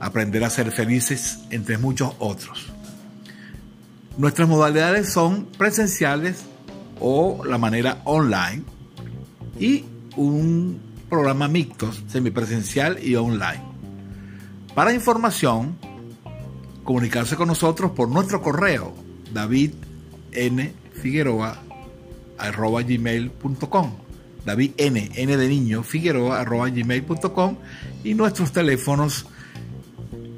aprender a ser felices, entre muchos otros. Nuestras modalidades son presenciales o la manera online y un programa mixto, semipresencial y online. Para información, comunicarse con nosotros por nuestro correo davidnfigueroa.gmail.com David N, N de niño, Figueroa, gmail.com y nuestros teléfonos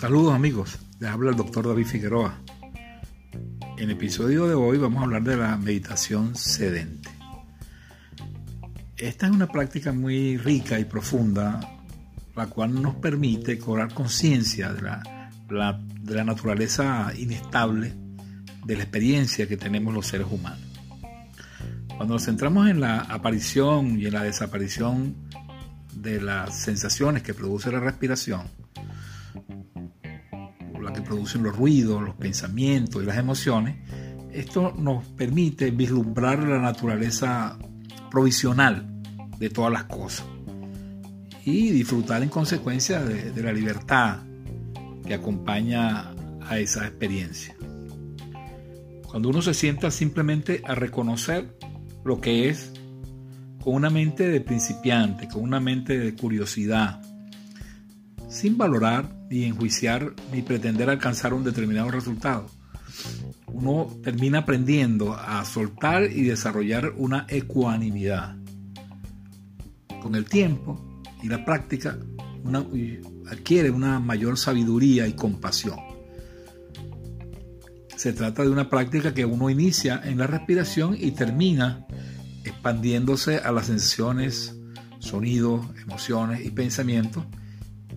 Saludos amigos, les habla el doctor David Figueroa. En el episodio de hoy vamos a hablar de la meditación sedente. Esta es una práctica muy rica y profunda, la cual nos permite cobrar conciencia de la, de la naturaleza inestable de la experiencia que tenemos los seres humanos. Cuando nos centramos en la aparición y en la desaparición de las sensaciones que produce la respiración, producen los ruidos, los pensamientos y las emociones, esto nos permite vislumbrar la naturaleza provisional de todas las cosas y disfrutar en consecuencia de, de la libertad que acompaña a esa experiencia. Cuando uno se sienta simplemente a reconocer lo que es con una mente de principiante, con una mente de curiosidad, sin valorar ni enjuiciar ni pretender alcanzar un determinado resultado. Uno termina aprendiendo a soltar y desarrollar una ecuanimidad. Con el tiempo y la práctica adquiere una mayor sabiduría y compasión. Se trata de una práctica que uno inicia en la respiración y termina expandiéndose a las sensaciones, sonidos, emociones y pensamientos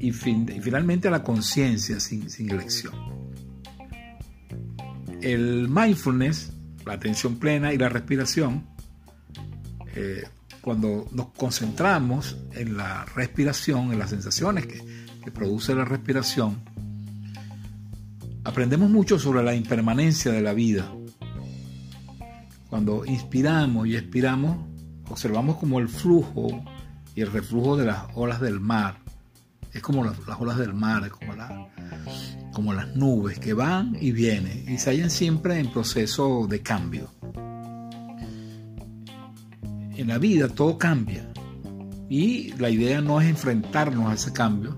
y, finalmente a la conciencia sin, elección. El mindfulness, la atención plena y la respiración, eh, cuando nos concentramos en la respiración, en las sensaciones que, produce la respiración, aprendemos mucho sobre la impermanencia de la vida. Cuando inspiramos y expiramos, observamos como el flujo y el reflujo de las olas del mar es como las, olas del mar, como, como las nubes que van y vienen y se hallan siempre en proceso de cambio. en la vida todo cambia. Y la idea no es enfrentarnos a ese cambio,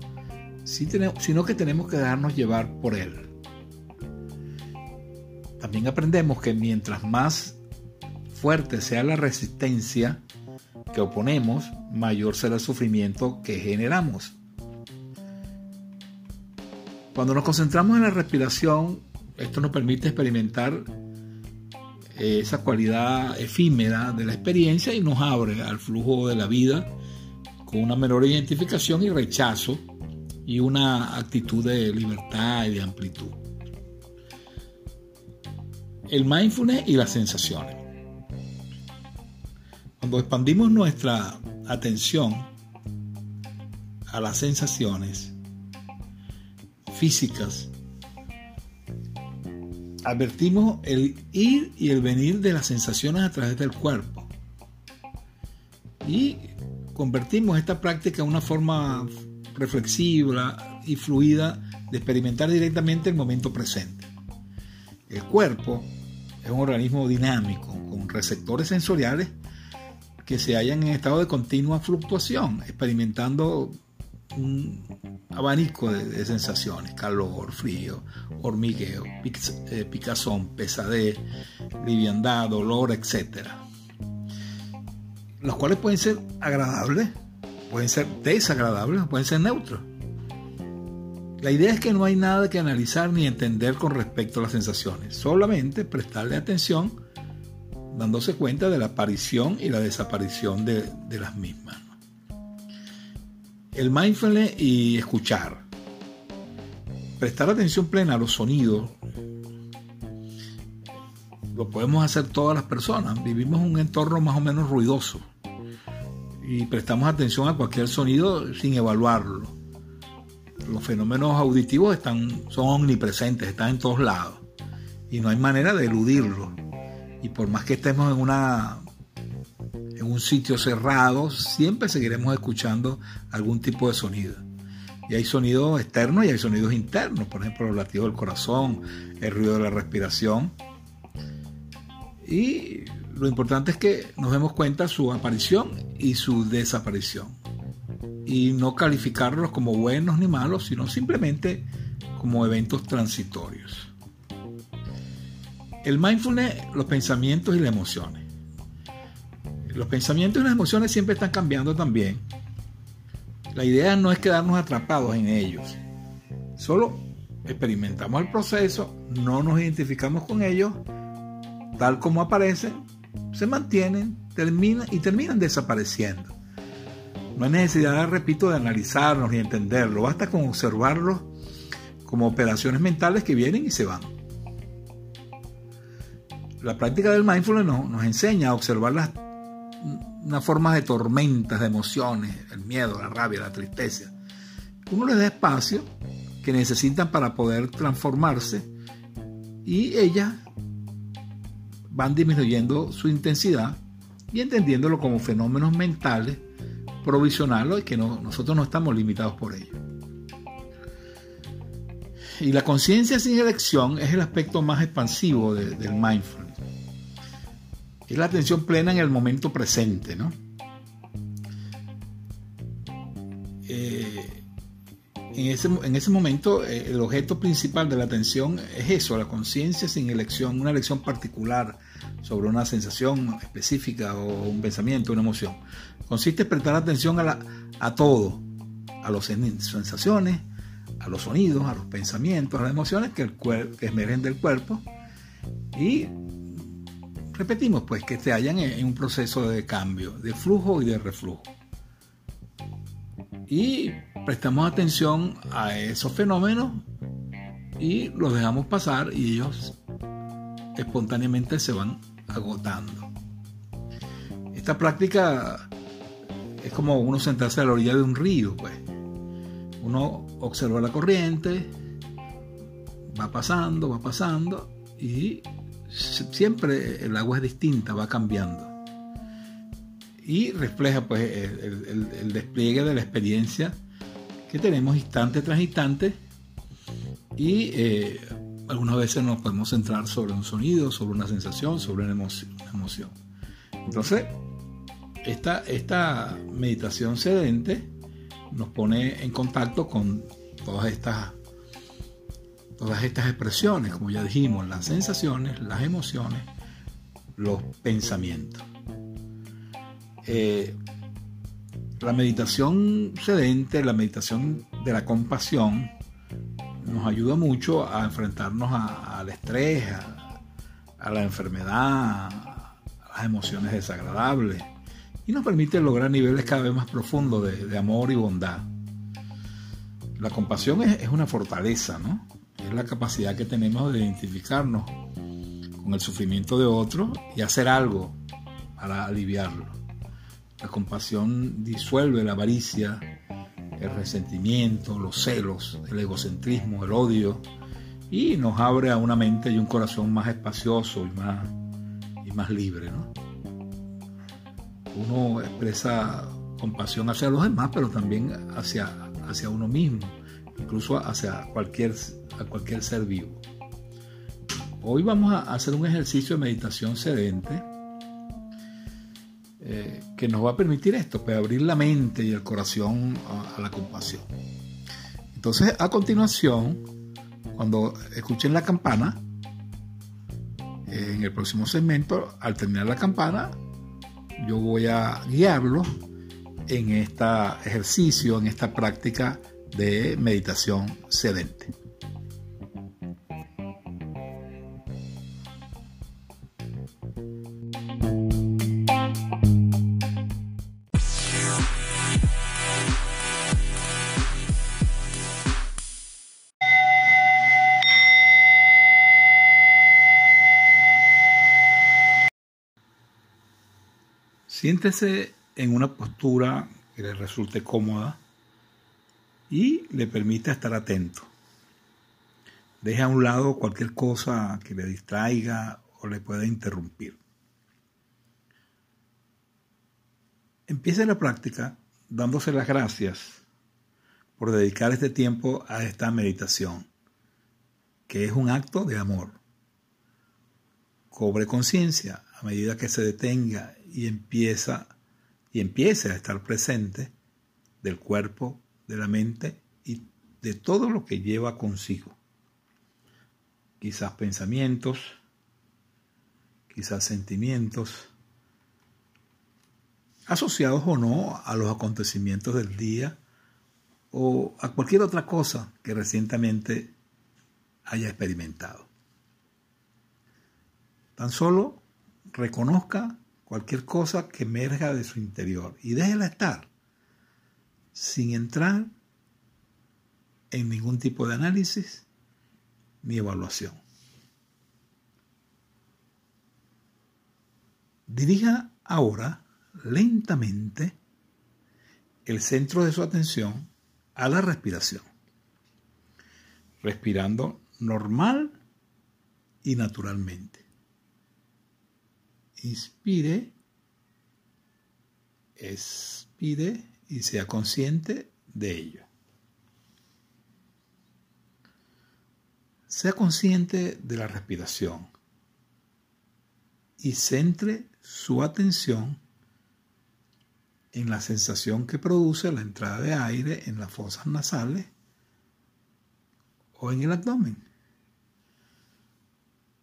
sino que tenemos que dejarnos llevar por él. También aprendemos que mientras más fuerte sea la resistencia que oponemos, mayor será el sufrimiento que generamos. Cuando nos concentramos en la respiración, esto nos permite experimentar eh, esa cualidad efímera de la experiencia y nos abre al flujo de la vida con una menor identificación y rechazo y una actitud de libertad y de amplitud. El mindfulness y las sensaciones. Cuando expandimos nuestra atención a las sensaciones físicas, advertimos el ir y el venir de las sensaciones a través del cuerpo. Y convertimos esta práctica en una forma reflexiva y fluida de experimentar directamente el momento presente. El cuerpo es un organismo dinámico con receptores sensoriales que se hallan en estado de continua fluctuación, experimentando un abanico de, sensaciones, calor, frío, hormigueo, eh, picazón, pesadez, liviandad, dolor, etc. Los cuales pueden ser agradables, pueden ser desagradables, pueden ser neutros. La idea es que no hay nada que analizar ni entender con respecto a las sensaciones, solamente prestarle atención dándose cuenta de la aparición y la desaparición de, las mismas. El mindfulness y escuchar. Prestar atención plena a los sonidos lo podemos hacer todas las personas. Vivimos un entorno más o menos ruidoso y prestamos atención a cualquier sonido sin evaluarlo los fenómenos auditivos están, son omnipresentes, están en todos lados y no hay manera de eludirlos. Y por más que estemos en una en un sitio cerrado, siempre seguiremos escuchando algún tipo de sonido. Y hay sonidos externos y hay sonidos internos, por ejemplo, los latidos del corazón, el ruido de la respiración. Y lo importante es que nos demos cuenta su aparición y su desaparición y no calificarlos como buenos ni malos, sino simplemente como eventos transitorios. El mindfulness, los pensamientos y las emociones. Los pensamientos y las emociones siempre están cambiando también. La idea no es quedarnos atrapados en ellos. Solo experimentamos el proceso, no nos identificamos con ellos, tal como aparecen, se mantienen, terminan y terminan desapareciendo. No hay necesidad, repito, de analizarlos ni entenderlo, basta con observarlos como operaciones mentales que vienen y se van. La práctica del mindfulness nos, enseña a observar las unas formas de tormentas de emociones, el miedo, la rabia, la tristeza. Uno les da espacio que necesitan para poder transformarse y ellas van disminuyendo su intensidad y entendiéndolo como fenómenos mentales provisionarlo y que nosotros no estamos limitados por ello. Y la conciencia sin elección es el aspecto más expansivo del mindfulness. Es la atención plena en el momento presente, ¿no? Eh, en, ese, en ese momento eh, el objeto principal de la atención es eso, la conciencia sin elección, una elección particular sobre una sensación específica o un pensamiento, una emoción. Consiste en prestar atención a, la, a todo, a las sensaciones, a los sonidos, a los pensamientos, a las emociones que, el que emergen del cuerpo y repetimos pues que se hallan en, un proceso de cambio, de flujo y de reflujo. Y prestamos atención a esos fenómenos y los dejamos pasar y ellos espontáneamente se van agotando. Esta práctica es como uno sentarse a la orilla de un río, pues. Uno observa la corriente, va pasando, va pasando y siempre el agua es distinta, va cambiando. Y refleja pues el, despliegue de la experiencia que tenemos instante tras instante y eh, algunas veces nos podemos centrar sobre un sonido, sobre una sensación, sobre una emoción. Entonces, esta, esta meditación sedente nos pone en contacto con todas estas, todas estas expresiones, como ya dijimos, las sensaciones, las emociones, los pensamientos. Eh, la meditación sedente, la meditación de la compasión, nos ayuda mucho a enfrentarnos al estrés, a, la enfermedad, a las emociones desagradables y nos permite lograr niveles cada vez más profundos de, amor y bondad. La compasión es, una fortaleza, ¿no? Es la capacidad que tenemos de identificarnos con el sufrimiento de otro y hacer algo para aliviarlo. La compasión disuelve la avaricia, el resentimiento, los celos, el egocentrismo, el odio y nos abre a una mente y un corazón más espacioso y más, y más libre. Uno expresa compasión hacia los demás, pero también hacia, hacia uno mismo, incluso hacia cualquier, a cualquier ser vivo. Hoy vamos a hacer un ejercicio de meditación sedente eh, que nos va a permitir esto, pues abrir la mente y el corazón a, la compasión. Entonces, a continuación, cuando escuchen la campana, en el próximo segmento, al terminar la campana, yo voy a guiarlo en este ejercicio, en esta práctica de meditación sedente. Siéntese en una postura que le resulte cómoda y le permita estar atento. Deje a un lado cualquier cosa que le distraiga o le pueda interrumpir. Empiece la práctica dándose las gracias por dedicar este tiempo a esta meditación, que es un acto de amor. Cobre conciencia a medida que se detenga y empieza y empiece a estar presente del cuerpo, de la mente y de todo lo que lleva consigo. Quizás pensamientos, quizás sentimientos, asociados o no a los acontecimientos del día o a cualquier otra cosa que recientemente haya experimentado. Tan solo reconozca cualquier cosa que emerja de su interior y déjela estar sin entrar en ningún tipo de análisis ni evaluación. Dirija ahora lentamente el centro de su atención a la respiración, respirando normal y naturalmente inspire, expire y sea consciente de ello. Sea consciente de la respiración y centre su atención en la sensación que produce la entrada de aire en las fosas nasales o en el abdomen.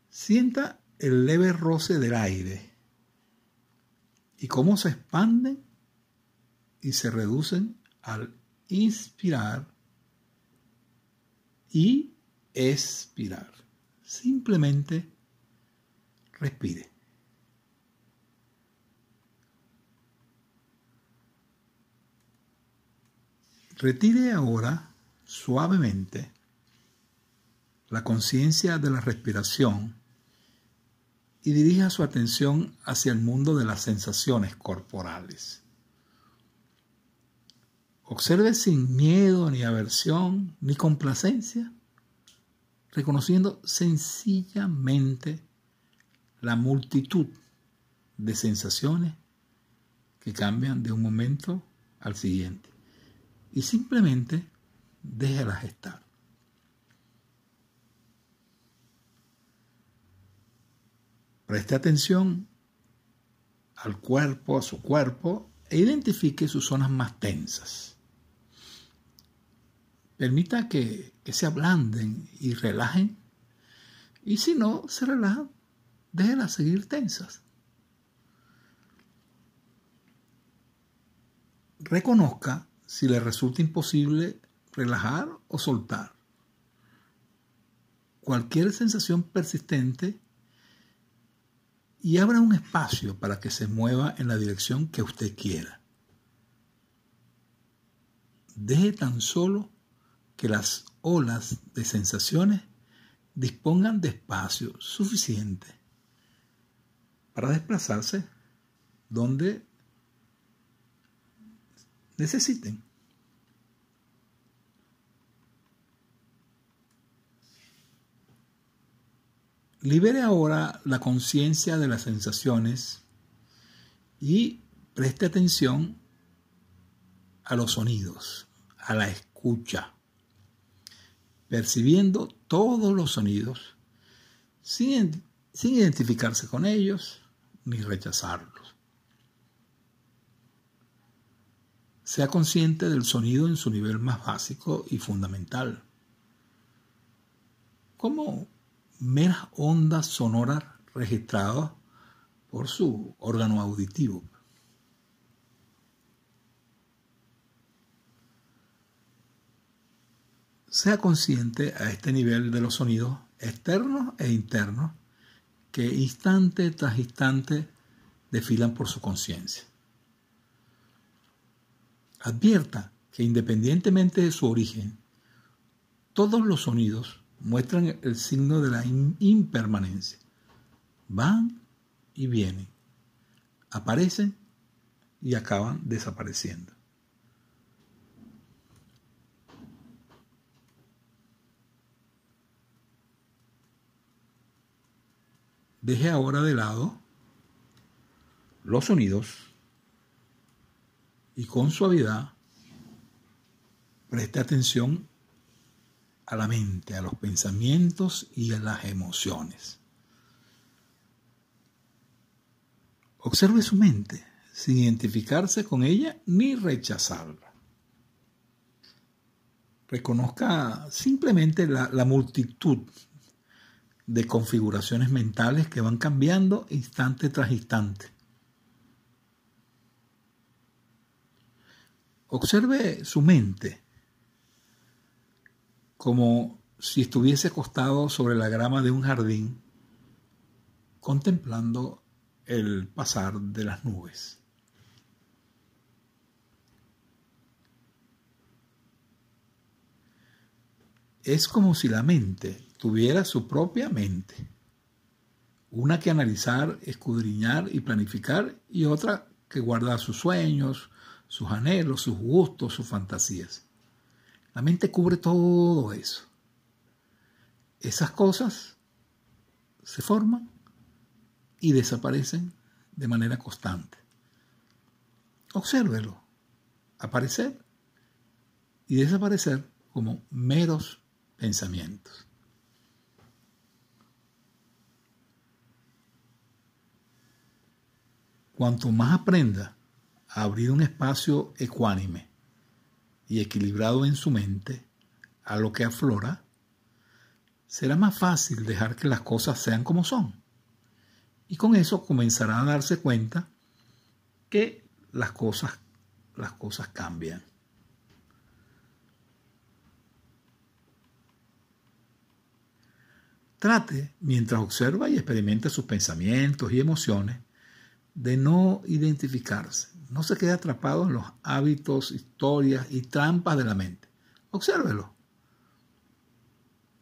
Sienta el leve roce del aire y cómo se expanden y se reducen al inspirar y expirar. Simplemente respire. Retire ahora suavemente la conciencia de la respiración y dirija su atención hacia el mundo de las sensaciones corporales. Observe sin miedo ni aversión ni complacencia, reconociendo sencillamente la multitud de sensaciones que cambian de un momento al siguiente. Y simplemente déjelas estar. Preste atención al cuerpo, a su cuerpo, e identifique sus zonas más tensas. Permita que, se ablanden y relajen. Y si no se relajan, déjenlas seguir tensas. Reconozca si le resulta imposible relajar o soltar. Cualquier sensación persistente y abra un espacio para que se mueva en la dirección que usted quiera. Deje tan solo que las olas de sensaciones dispongan de espacio suficiente para desplazarse donde necesiten. Libere ahora la conciencia de las sensaciones y preste atención a los sonidos, a la escucha, percibiendo todos los sonidos sin, identificarse con ellos ni rechazarlos. Sea consciente del sonido en su nivel más básico y fundamental. ¿Cómo meras ondas sonoras registradas por su órgano auditivo. Sea consciente a este nivel de los sonidos externos e internos que instante tras instante desfilan por su conciencia. Advierta que independientemente de su origen, todos los sonidos muestran el signo de la impermanencia. Van y vienen, aparecen y acaban desapareciendo. Deje ahora de lado los sonidos y con suavidad preste atención a la mente, a los pensamientos y a las emociones. Observe su mente sin identificarse con ella ni rechazarla. Reconozca simplemente la, la multitud de configuraciones mentales que van cambiando instante tras instante. Observe su mente como si estuviese acostado sobre la grama de un jardín, contemplando el pasar de las nubes. Es como si la mente tuviera su propia mente, una que analizar, escudriñar y planificar y otra que guarda sus sueños, sus anhelos, sus gustos, sus fantasías. La mente cubre todo eso. Esas cosas se forman y desaparecen de manera constante. Obsérvelo, aparecer y desaparecer como meros pensamientos. Cuanto más aprenda a abrir un espacio ecuánime y equilibrado en su mente a lo que aflora, será más fácil dejar que las cosas sean como son. Y con eso comenzará a darse cuenta que las cosas, las cosas cambian. Trate, mientras observa y experimenta sus pensamientos y emociones, de no identificarse, no se quede atrapado en los hábitos, historias y trampas de la mente. Obsérvelo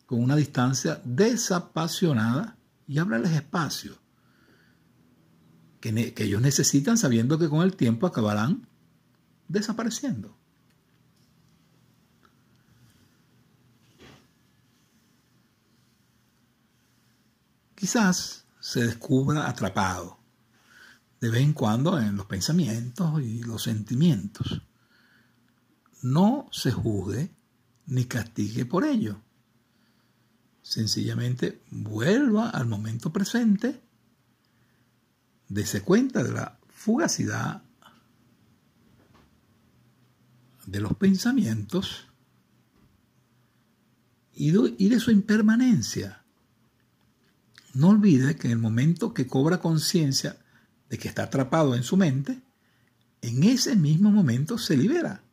con una distancia desapasionada y ábrales espacio que, que ellos necesitan sabiendo que con el tiempo acabarán desapareciendo. Quizás se descubra atrapado de vez en cuando en los pensamientos y los sentimientos. No se juzgue ni castigue por ello. Sencillamente vuelva al momento presente, dése cuenta de la fugacidad de los pensamientos y de su impermanencia. No olvide que en el momento que cobra conciencia de que está atrapado en su mente, en ese mismo momento se libera.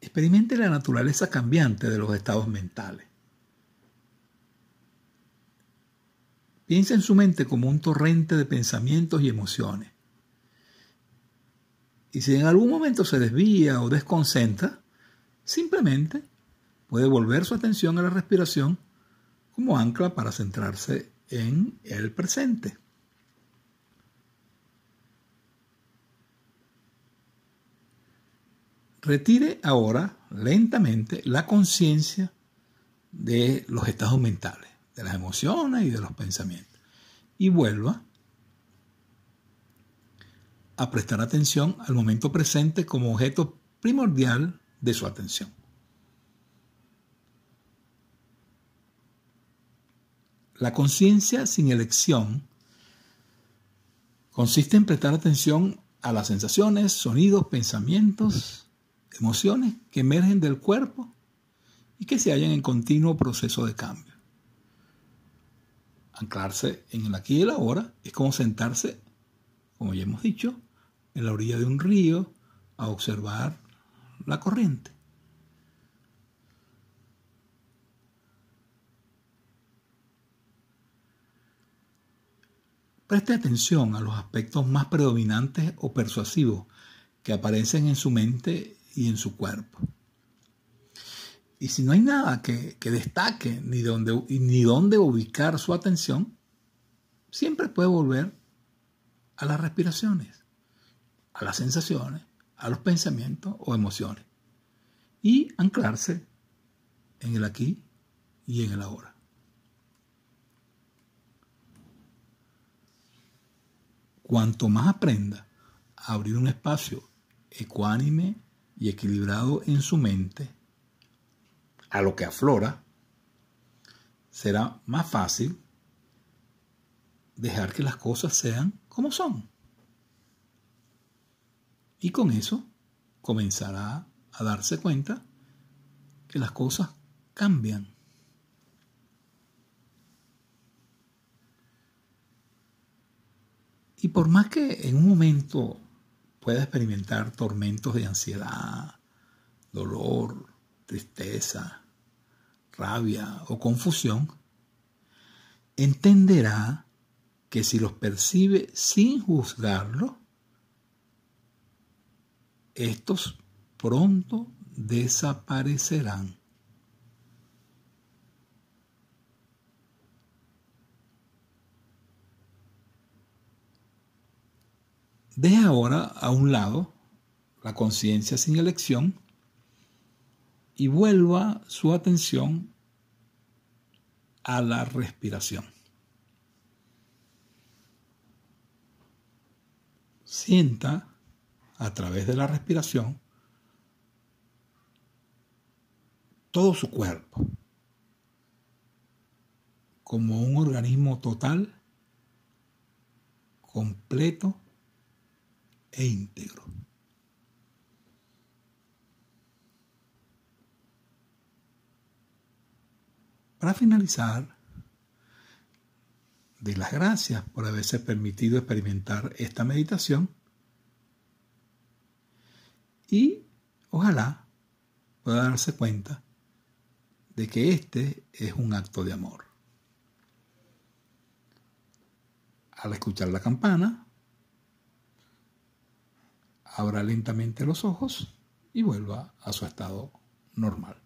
Experimente la naturaleza cambiante de los estados mentales. Piensa en su mente como un torrente de pensamientos y emociones. Y si en algún momento se desvía o desconcentra, simplemente puede volver su atención a la respiración como ancla para centrarse en el presente. Retire ahora lentamente la conciencia de los estados mentales de las emociones y de los pensamientos. Y vuelva a prestar atención al momento presente como objeto primordial de su atención. La conciencia sin elección consiste en prestar atención a las sensaciones, sonidos, pensamientos, emociones que emergen del cuerpo y que se hallan en continuo proceso de cambio. Anclarse en el aquí y el ahora es como sentarse, como ya hemos dicho, en la orilla de un río a observar la corriente. Preste atención a los aspectos más predominantes o persuasivos que aparecen en su mente y en su cuerpo. Y si no hay nada que, destaque ni dónde, ni dónde ubicar su atención, siempre puede volver a las respiraciones, a las sensaciones, a los pensamientos o emociones y anclarse en el aquí y en el ahora. Cuanto más aprenda a abrir un espacio ecuánime y equilibrado en su mente, a lo que aflora, será más fácil dejar que las cosas sean como son. Y con eso comenzará a darse cuenta que las cosas cambian. Y por más que en un momento pueda experimentar tormentos de ansiedad, dolor, tristeza, rabia o confusión, entenderá que si los percibe sin juzgarlo, estos pronto desaparecerán. Deje ahora a un lado la conciencia sin elección y vuelva su atención a la respiración. Sienta a través de la respiración todo su cuerpo como un organismo total, completo e íntegro. Para finalizar, de las gracias por haberse permitido experimentar esta meditación y ojalá pueda darse cuenta de que este es un acto de amor. Al escuchar la campana, abra lentamente los ojos y vuelva a su estado normal.